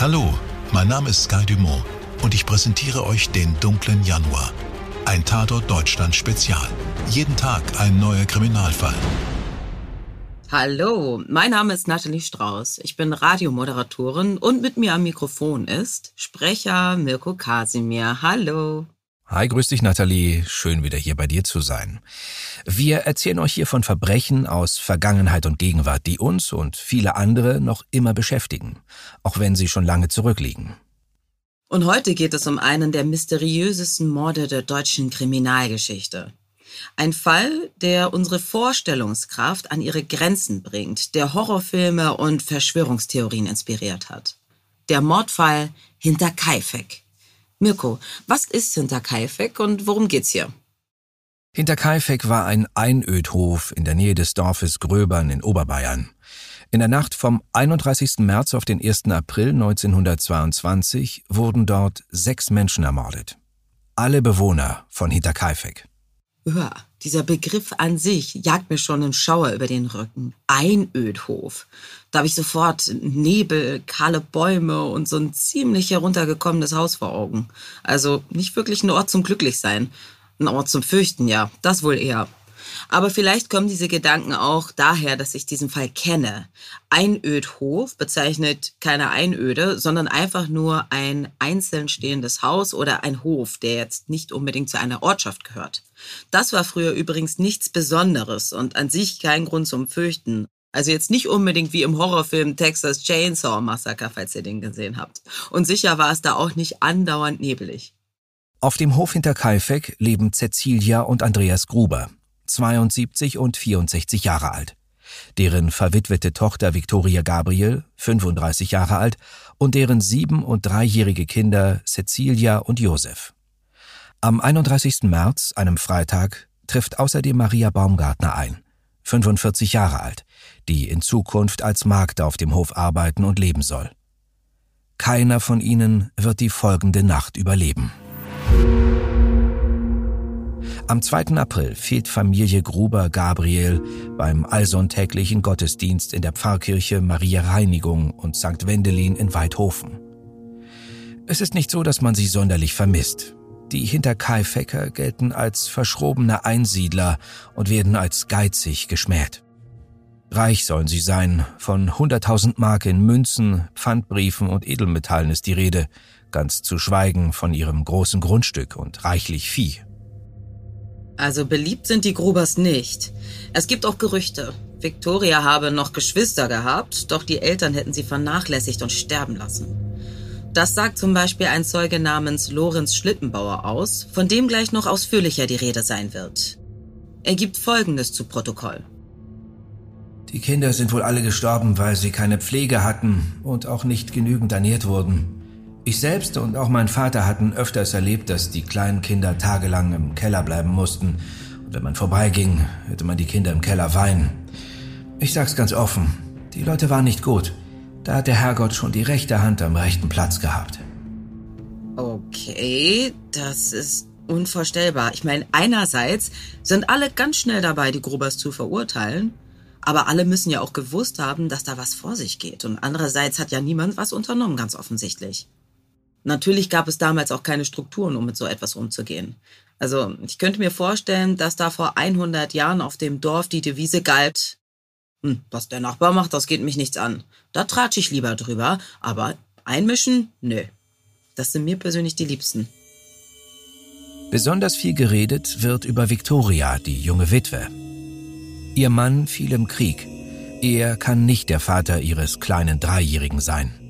Hallo, mein Name ist Sky Dumont und ich präsentiere euch den dunklen Januar. Ein Tatort Deutschland Spezial. Jeden Tag ein neuer Kriminalfall. Hallo, mein Name ist Nathalie Strauß. Ich bin Radiomoderatorin und mit mir am Mikrofon ist Sprecher Mirko Kasimir. Hallo. Hi, grüß dich, Nathalie. Schön wieder hier bei dir zu sein. Wir erzählen euch hier von Verbrechen aus Vergangenheit und Gegenwart, die uns und viele andere noch immer beschäftigen, auch wenn sie schon lange zurückliegen. Und heute geht es um einen der mysteriösesten Morde der deutschen Kriminalgeschichte. Ein Fall, der unsere Vorstellungskraft an ihre Grenzen bringt, der Horrorfilme und Verschwörungstheorien inspiriert hat. Der Mordfall hinter Kaifek. Mirko, was ist Hinterkaifeck und worum geht's hier? Hinterkaifeck war ein Einödhof in der Nähe des Dorfes Gröbern in Oberbayern. In der Nacht vom 31. März auf den 1. April 1922 wurden dort sechs Menschen ermordet. Alle Bewohner von Hinterkaifeck. Ja, dieser Begriff an sich jagt mir schon einen Schauer über den Rücken. Einödhof. Da habe ich sofort Nebel, kahle Bäume und so ein ziemlich heruntergekommenes Haus vor Augen. Also nicht wirklich ein Ort zum Glücklichsein. Ein Ort zum Fürchten, ja. Das wohl eher. Aber vielleicht kommen diese Gedanken auch daher, dass ich diesen Fall kenne. Einödhof bezeichnet keine Einöde, sondern einfach nur ein einzeln stehendes Haus oder ein Hof, der jetzt nicht unbedingt zu einer Ortschaft gehört. Das war früher übrigens nichts Besonderes und an sich kein Grund zum Fürchten. Also jetzt nicht unbedingt wie im Horrorfilm Texas Chainsaw Massacre, falls ihr den gesehen habt. Und sicher war es da auch nicht andauernd nebelig. Auf dem Hof hinter Kaifek leben Cecilia und Andreas Gruber, 72 und 64 Jahre alt. Deren verwitwete Tochter Victoria Gabriel, 35 Jahre alt, und deren sieben- und dreijährige Kinder Cecilia und Josef. Am 31. März, einem Freitag, trifft außerdem Maria Baumgartner ein, 45 Jahre alt, die in Zukunft als Magd auf dem Hof arbeiten und leben soll. Keiner von ihnen wird die folgende Nacht überleben. Am 2. April fehlt Familie Gruber Gabriel beim allsonntäglichen Gottesdienst in der Pfarrkirche Maria Reinigung und St. Wendelin in Weidhofen. Es ist nicht so, dass man sie sonderlich vermisst. Die Hinterkaifecker gelten als verschrobene Einsiedler und werden als geizig geschmäht. Reich sollen sie sein, von 100.000 Mark in Münzen, Pfandbriefen und Edelmetallen ist die Rede, ganz zu schweigen von ihrem großen Grundstück und reichlich Vieh. Also beliebt sind die Grubers nicht. Es gibt auch Gerüchte. Victoria habe noch Geschwister gehabt, doch die Eltern hätten sie vernachlässigt und sterben lassen. Das sagt zum Beispiel ein Zeuge namens Lorenz Schlittenbauer aus, von dem gleich noch ausführlicher die Rede sein wird. Er gibt Folgendes zu Protokoll. Die Kinder sind wohl alle gestorben, weil sie keine Pflege hatten und auch nicht genügend ernährt wurden. Ich selbst und auch mein Vater hatten öfters erlebt, dass die kleinen Kinder tagelang im Keller bleiben mussten. Und wenn man vorbeiging, hörte man die Kinder im Keller weinen. Ich sag's ganz offen, die Leute waren nicht gut. Da hat der Herrgott schon die rechte Hand am rechten Platz gehabt. Okay, das ist unvorstellbar. Ich meine, einerseits sind alle ganz schnell dabei, die Grubers zu verurteilen. Aber alle müssen ja auch gewusst haben, dass da was vor sich geht. Und andererseits hat ja niemand was unternommen, ganz offensichtlich. Natürlich gab es damals auch keine Strukturen, um mit so etwas umzugehen. Also ich könnte mir vorstellen, dass da vor 100 Jahren auf dem Dorf die Devise galt, hm, was der Nachbar macht, das geht mich nichts an. Da tratsch ich lieber drüber, aber einmischen, nö. Das sind mir persönlich die Liebsten. Besonders viel geredet wird über Victoria, die junge Witwe. Ihr Mann fiel im Krieg. Er kann nicht der Vater ihres kleinen Dreijährigen sein.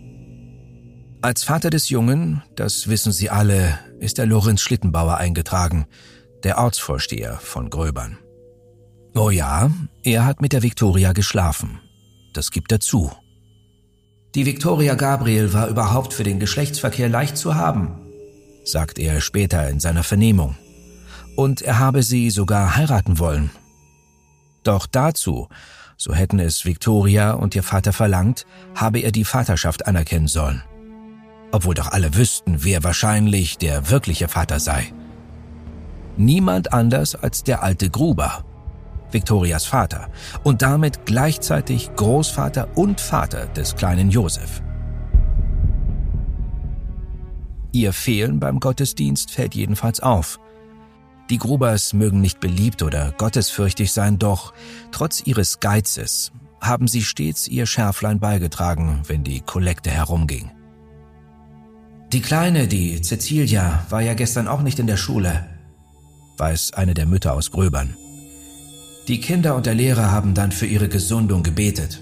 Als Vater des Jungen, das wissen Sie alle, ist der Lorenz Schlittenbauer eingetragen, der Ortsvorsteher von Gröbern. Oh ja, er hat mit der Viktoria geschlafen. Das gibt er zu. Die Viktoria Gabriel war überhaupt für den Geschlechtsverkehr leicht zu haben, sagt er später in seiner Vernehmung. Und er habe sie sogar heiraten wollen. Doch dazu, so hätten es Viktoria und ihr Vater verlangt, habe er die Vaterschaft anerkennen sollen obwohl doch alle wüssten, wer wahrscheinlich der wirkliche Vater sei. Niemand anders als der alte Gruber, Viktorias Vater, und damit gleichzeitig Großvater und Vater des kleinen Josef. Ihr Fehlen beim Gottesdienst fällt jedenfalls auf. Die Grubers mögen nicht beliebt oder gottesfürchtig sein, doch trotz ihres Geizes haben sie stets ihr Schärflein beigetragen, wenn die Kollekte herumging. Die Kleine, die Cecilia, war ja gestern auch nicht in der Schule, weiß eine der Mütter aus Gröbern. Die Kinder und der Lehrer haben dann für ihre Gesundung gebetet.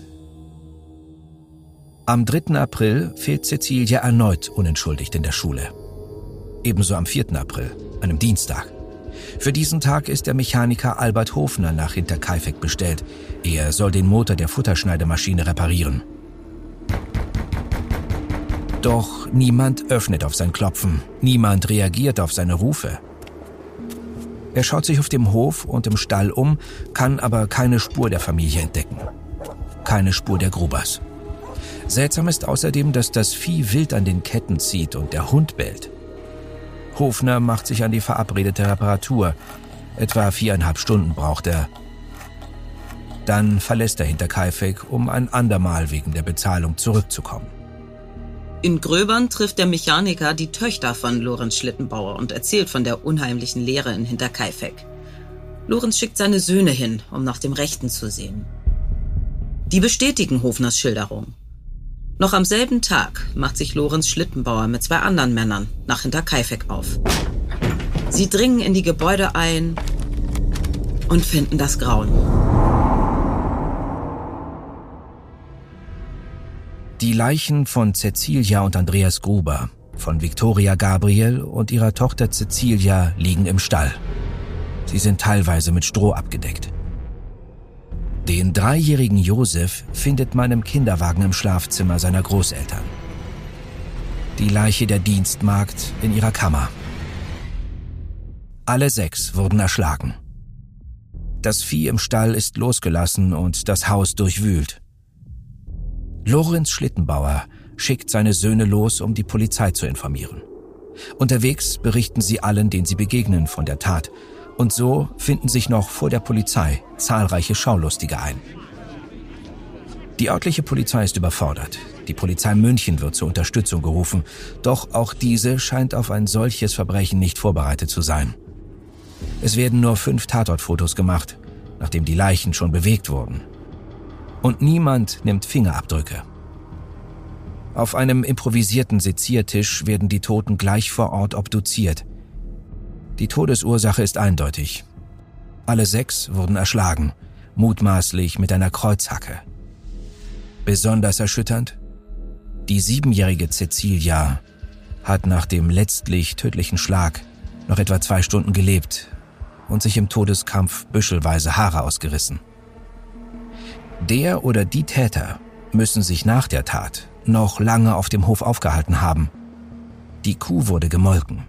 Am 3. April fehlt Cecilia erneut unentschuldigt in der Schule. Ebenso am 4. April, einem Dienstag. Für diesen Tag ist der Mechaniker Albert Hofner nach Hinterkaifeck bestellt. Er soll den Motor der Futterschneidemaschine reparieren. Doch niemand öffnet auf sein Klopfen, niemand reagiert auf seine Rufe. Er schaut sich auf dem Hof und im Stall um, kann aber keine Spur der Familie entdecken. Keine Spur der Grubers. Seltsam ist außerdem, dass das Vieh wild an den Ketten zieht und der Hund bellt. Hofner macht sich an die verabredete Reparatur. Etwa viereinhalb Stunden braucht er. Dann verlässt er Hinterkaifeck, um ein andermal wegen der Bezahlung zurückzukommen. In Gröbern trifft der Mechaniker die Töchter von Lorenz Schlittenbauer und erzählt von der unheimlichen Lehre in Hinterkaifeck. Lorenz schickt seine Söhne hin, um nach dem Rechten zu sehen. Die bestätigen Hofners Schilderung. Noch am selben Tag macht sich Lorenz Schlittenbauer mit zwei anderen Männern nach Hinterkaifeck auf. Sie dringen in die Gebäude ein und finden das Grauen. Die Leichen von Cecilia und Andreas Gruber, von Victoria Gabriel und ihrer Tochter Cecilia liegen im Stall. Sie sind teilweise mit Stroh abgedeckt. Den dreijährigen Josef findet man im Kinderwagen im Schlafzimmer seiner Großeltern. Die Leiche der Dienstmagd in ihrer Kammer. Alle sechs wurden erschlagen. Das Vieh im Stall ist losgelassen und das Haus durchwühlt. Lorenz Schlittenbauer schickt seine Söhne los, um die Polizei zu informieren. Unterwegs berichten sie allen, denen sie begegnen, von der Tat und so finden sich noch vor der Polizei zahlreiche Schaulustige ein. Die örtliche Polizei ist überfordert. Die Polizei München wird zur Unterstützung gerufen, doch auch diese scheint auf ein solches Verbrechen nicht vorbereitet zu sein. Es werden nur fünf Tatortfotos gemacht, nachdem die Leichen schon bewegt wurden. Und niemand nimmt Fingerabdrücke. Auf einem improvisierten Seziertisch werden die Toten gleich vor Ort obduziert. Die Todesursache ist eindeutig. Alle sechs wurden erschlagen, mutmaßlich mit einer Kreuzhacke. Besonders erschütternd? Die siebenjährige Cecilia hat nach dem letztlich tödlichen Schlag noch etwa zwei Stunden gelebt und sich im Todeskampf büschelweise Haare ausgerissen. Der oder die Täter müssen sich nach der Tat noch lange auf dem Hof aufgehalten haben. Die Kuh wurde gemolken.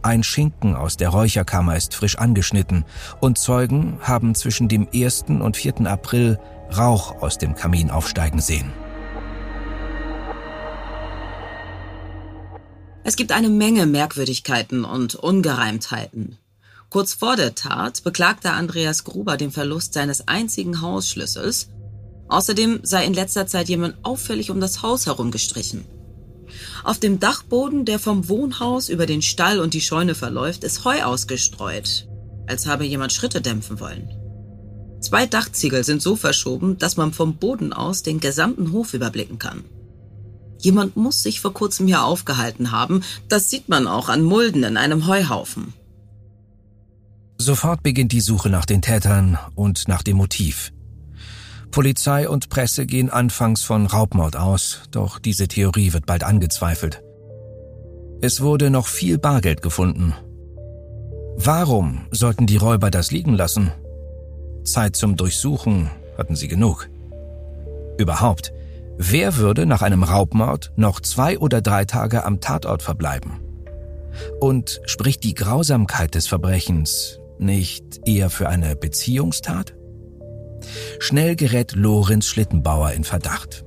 Ein Schinken aus der Räucherkammer ist frisch angeschnitten und Zeugen haben zwischen dem 1. und 4. April Rauch aus dem Kamin aufsteigen sehen. Es gibt eine Menge Merkwürdigkeiten und Ungereimtheiten. Kurz vor der Tat beklagte Andreas Gruber den Verlust seines einzigen Hausschlüssels. Außerdem sei in letzter Zeit jemand auffällig um das Haus herumgestrichen. Auf dem Dachboden, der vom Wohnhaus über den Stall und die Scheune verläuft, ist Heu ausgestreut, als habe jemand Schritte dämpfen wollen. Zwei Dachziegel sind so verschoben, dass man vom Boden aus den gesamten Hof überblicken kann. Jemand muss sich vor kurzem hier aufgehalten haben, das sieht man auch an Mulden in einem Heuhaufen. Sofort beginnt die Suche nach den Tätern und nach dem Motiv. Polizei und Presse gehen anfangs von Raubmord aus, doch diese Theorie wird bald angezweifelt. Es wurde noch viel Bargeld gefunden. Warum sollten die Räuber das liegen lassen? Zeit zum Durchsuchen hatten sie genug. Überhaupt, wer würde nach einem Raubmord noch zwei oder drei Tage am Tatort verbleiben? Und spricht die Grausamkeit des Verbrechens nicht eher für eine Beziehungstat? Schnell gerät Lorenz Schlittenbauer in Verdacht.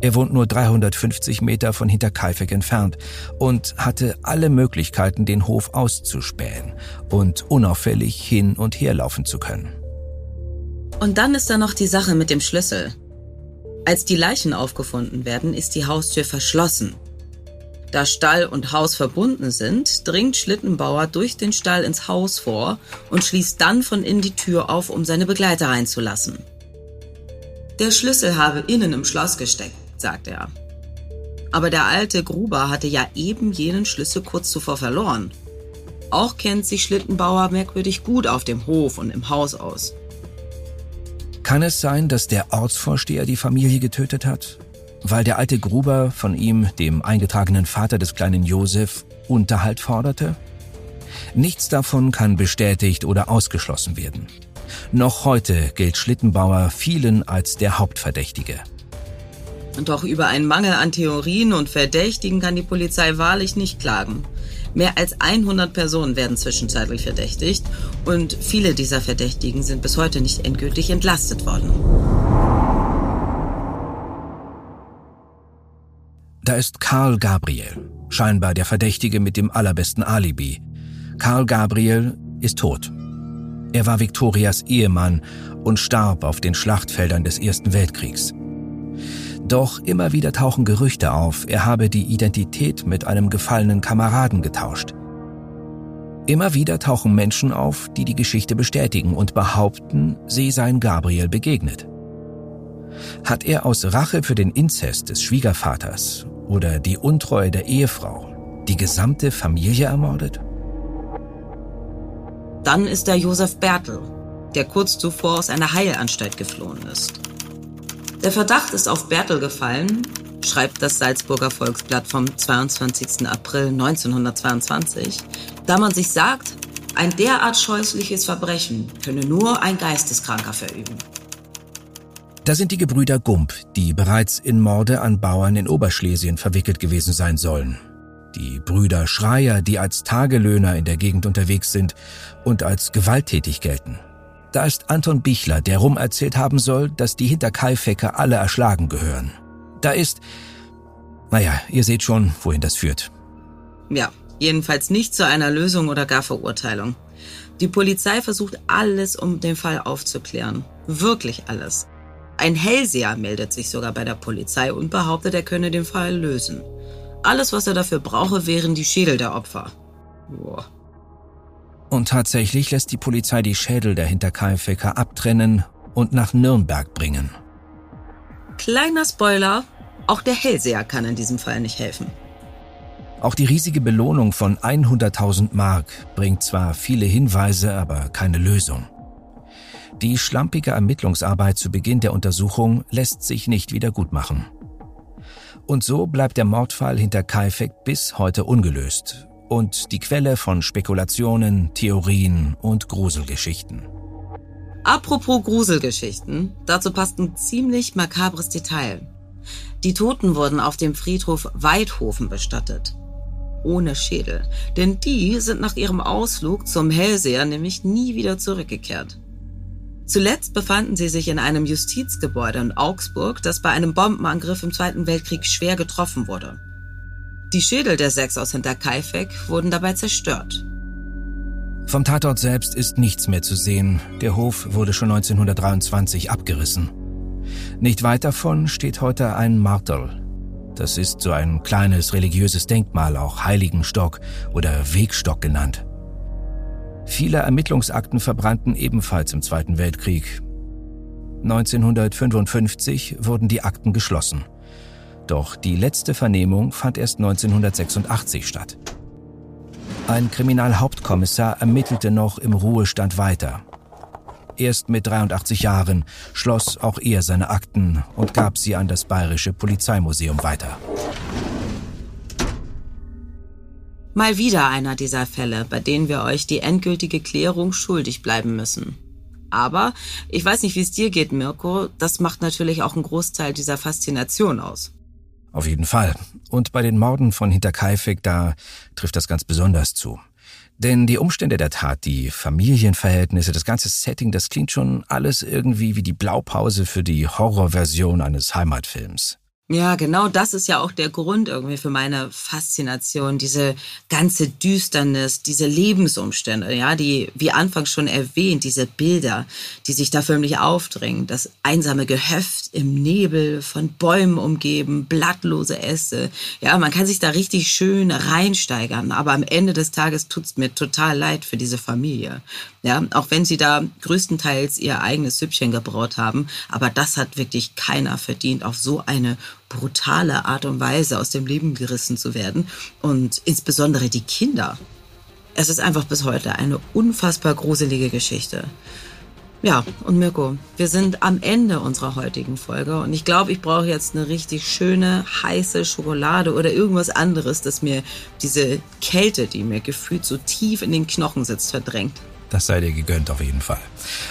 Er wohnt nur 350 Meter von Hinterkaifeck entfernt und hatte alle Möglichkeiten, den Hof auszuspähen und unauffällig hin und her laufen zu können. Und dann ist da noch die Sache mit dem Schlüssel. Als die Leichen aufgefunden werden, ist die Haustür verschlossen. Da Stall und Haus verbunden sind, dringt Schlittenbauer durch den Stall ins Haus vor und schließt dann von innen die Tür auf, um seine Begleiter reinzulassen. Der Schlüssel habe innen im Schloss gesteckt, sagt er. Aber der alte Gruber hatte ja eben jenen Schlüssel kurz zuvor verloren. Auch kennt sich Schlittenbauer merkwürdig gut auf dem Hof und im Haus aus. Kann es sein, dass der Ortsvorsteher die Familie getötet hat? Weil der alte Gruber von ihm, dem eingetragenen Vater des kleinen Josef, Unterhalt forderte? Nichts davon kann bestätigt oder ausgeschlossen werden. Noch heute gilt Schlittenbauer vielen als der Hauptverdächtige. Doch über einen Mangel an Theorien und Verdächtigen kann die Polizei wahrlich nicht klagen. Mehr als 100 Personen werden zwischenzeitlich verdächtigt und viele dieser Verdächtigen sind bis heute nicht endgültig entlastet worden. Da ist Karl Gabriel, scheinbar der Verdächtige mit dem allerbesten Alibi. Karl Gabriel ist tot. Er war Viktorias Ehemann und starb auf den Schlachtfeldern des Ersten Weltkriegs. Doch immer wieder tauchen Gerüchte auf, er habe die Identität mit einem gefallenen Kameraden getauscht. Immer wieder tauchen Menschen auf, die die Geschichte bestätigen und behaupten, sie seien Gabriel begegnet. Hat er aus Rache für den Inzest des Schwiegervaters oder die Untreue der Ehefrau die gesamte Familie ermordet? Dann ist da Josef Bertel, der kurz zuvor aus einer Heilanstalt geflohen ist. Der Verdacht ist auf Bertel gefallen, schreibt das Salzburger Volksblatt vom 22. April 1922, da man sich sagt, ein derart scheußliches Verbrechen könne nur ein Geisteskranker verüben. Da sind die Gebrüder Gump, die bereits in Morde an Bauern in Oberschlesien verwickelt gewesen sein sollen. Die Brüder Schreier, die als Tagelöhner in der Gegend unterwegs sind und als gewalttätig gelten. Da ist Anton Bichler, der rum erzählt haben soll, dass die Hinterkaifecker alle erschlagen gehören. Da ist... Naja, ihr seht schon, wohin das führt. Ja, jedenfalls nicht zu einer Lösung oder gar Verurteilung. Die Polizei versucht alles, um den Fall aufzuklären. Wirklich alles. Ein Hellseher meldet sich sogar bei der Polizei und behauptet, er könne den Fall lösen. Alles, was er dafür brauche, wären die Schädel der Opfer. Boah. Und tatsächlich lässt die Polizei die Schädel der Hinterkaifecker abtrennen und nach Nürnberg bringen. Kleiner Spoiler, auch der Hellseher kann in diesem Fall nicht helfen. Auch die riesige Belohnung von 100.000 Mark bringt zwar viele Hinweise, aber keine Lösung. Die schlampige Ermittlungsarbeit zu Beginn der Untersuchung lässt sich nicht wiedergutmachen. Und so bleibt der Mordfall hinter Kaifek bis heute ungelöst und die Quelle von Spekulationen, Theorien und Gruselgeschichten. Apropos Gruselgeschichten, dazu passt ein ziemlich makabres Detail. Die Toten wurden auf dem Friedhof Weidhofen bestattet. Ohne Schädel, denn die sind nach ihrem Ausflug zum Hellseher nämlich nie wieder zurückgekehrt. Zuletzt befanden sie sich in einem Justizgebäude in Augsburg, das bei einem Bombenangriff im Zweiten Weltkrieg schwer getroffen wurde. Die Schädel der sechs aus Hinterkaifeck wurden dabei zerstört. Vom Tatort selbst ist nichts mehr zu sehen. Der Hof wurde schon 1923 abgerissen. Nicht weit davon steht heute ein Martel. Das ist so ein kleines religiöses Denkmal, auch Heiligenstock oder Wegstock genannt. Viele Ermittlungsakten verbrannten ebenfalls im Zweiten Weltkrieg. 1955 wurden die Akten geschlossen. Doch die letzte Vernehmung fand erst 1986 statt. Ein Kriminalhauptkommissar ermittelte noch im Ruhestand weiter. Erst mit 83 Jahren schloss auch er seine Akten und gab sie an das Bayerische Polizeimuseum weiter. Mal wieder einer dieser Fälle, bei denen wir euch die endgültige Klärung schuldig bleiben müssen. Aber ich weiß nicht, wie es dir geht, Mirko, das macht natürlich auch einen Großteil dieser Faszination aus. Auf jeden Fall. Und bei den Morden von Hinterkaifeck, da trifft das ganz besonders zu. Denn die Umstände der Tat, die Familienverhältnisse, das ganze Setting, das klingt schon alles irgendwie wie die Blaupause für die Horrorversion eines Heimatfilms. Ja, genau das ist ja auch der Grund irgendwie für meine Faszination, diese ganze Düsternis, diese Lebensumstände, ja, die, wie anfangs schon erwähnt, diese Bilder, die sich da förmlich aufdrängen, das einsame Gehöft im Nebel, von Bäumen umgeben, blattlose Äste, ja, man kann sich da richtig schön reinsteigern, aber am Ende des Tages tut's mir total leid für diese Familie, ja, auch wenn sie da größtenteils ihr eigenes Süppchen gebraut haben, aber das hat wirklich keiner verdient, auf so eine brutale Art und Weise aus dem Leben gerissen zu werden. Und insbesondere die Kinder. Es ist einfach bis heute eine unfassbar gruselige Geschichte. Ja, und Mirko, wir sind am Ende unserer heutigen Folge und ich glaube, ich brauche jetzt eine richtig schöne, heiße Schokolade oder irgendwas anderes, das mir diese Kälte, die mir gefühlt so tief in den Knochen sitzt, verdrängt. Das sei dir gegönnt auf jeden Fall.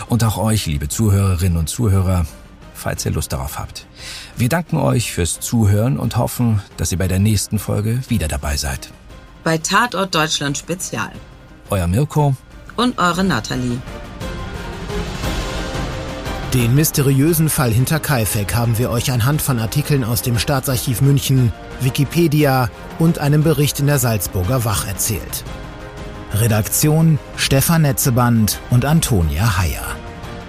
Und auch euch, liebe Zuhörerinnen und Zuhörer, falls ihr Lust darauf habt. Wir danken euch fürs Zuhören und hoffen, dass ihr bei der nächsten Folge wieder dabei seid. Bei Tatort Deutschland Spezial. Euer Mirko und eure Nathalie. Den mysteriösen Fall hinter Kaifek haben wir euch anhand von Artikeln aus dem Staatsarchiv München, Wikipedia und einem Bericht in der Salzburger Wach erzählt. Redaktion Stefan Netzeband und Antonia Heyer.